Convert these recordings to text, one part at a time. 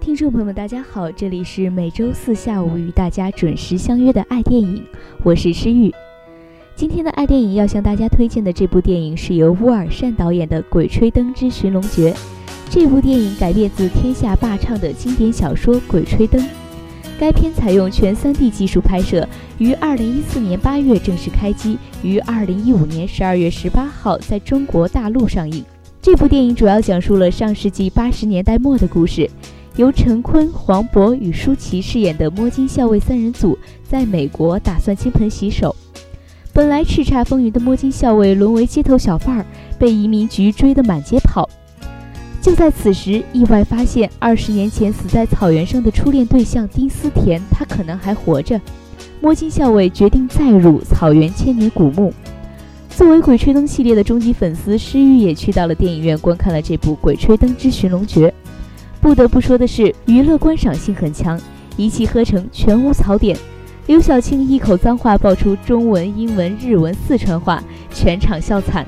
听众朋友们，大家好，这里是每周四下午与大家准时相约的爱电影，我是诗玉。今天的爱电影要向大家推荐的这部电影是由乌尔善导演的《鬼吹灯之寻龙诀》。这部电影改编自天下霸唱的经典小说《鬼吹灯》，该片采用全 3D 技术拍摄，于2014年8月正式开机，于2015年12月18号在中国大陆上映。这部电影主要讲述了上世纪80年代末的故事。由陈坤、黄渤与舒淇饰演的摸金校尉三人组在美国打算金盆洗手。本来叱咤风云的摸金校尉沦为街头小贩儿，被移民局追得满街跑。就在此时，意外发现二十年前死在草原上的初恋对象丁思甜，他可能还活着。摸金校尉决定再入草原千年古墓。作为《鬼吹灯》系列的终极粉丝，诗玉也去到了电影院观看了这部《鬼吹灯之寻龙诀》。不得不说的是，娱乐观赏性很强，一气呵成，全无槽点。刘晓庆一口脏话爆出中文、英文、日文、四川话，全场笑惨。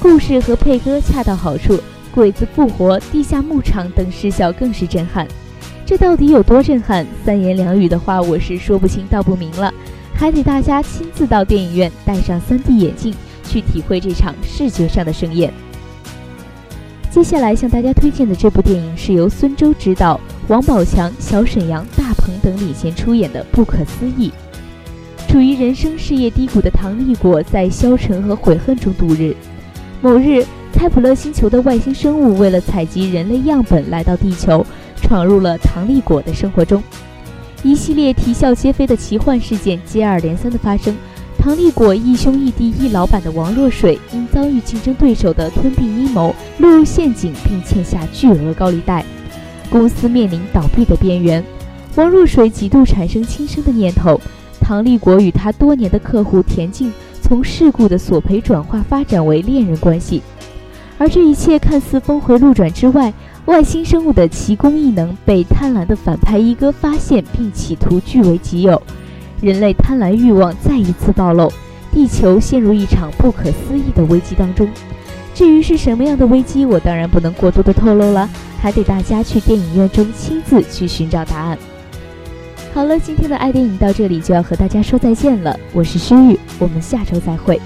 故事和配歌恰到好处，鬼子复活、地下牧场等视效更是震撼。这到底有多震撼？三言两语的话，我是说不清道不明了，还得大家亲自到电影院，戴上 3D 眼镜，去体会这场视觉上的盛宴。接下来向大家推荐的这部电影是由孙周执导，王宝强、小沈阳、大鹏等领衔出演的《不可思议》。处于人生事业低谷的唐立果在消沉和悔恨中度日。某日，开普勒星球的外星生物为了采集人类样本来到地球，闯入了唐立果的生活中。一系列啼笑皆非的奇幻事件接二连三的发生。唐立果一兄一弟一老板的王若水，因遭遇竞争对手的吞并阴谋，落入陷阱并欠下巨额高利贷，公司面临倒闭的边缘。王若水几度产生轻生的念头。唐立果与他多年的客户田静，从事故的索赔转化发展为恋人关系。而这一切看似峰回路转之外，外星生物的奇功异能被贪婪的反派一哥发现，并企图据为己有。人类贪婪欲望再一次暴露，地球陷入一场不可思议的危机当中。至于是什么样的危机，我当然不能过多的透露了，还得大家去电影院中亲自去寻找答案。好了，今天的爱电影到这里就要和大家说再见了，我是诗玉，我们下周再会。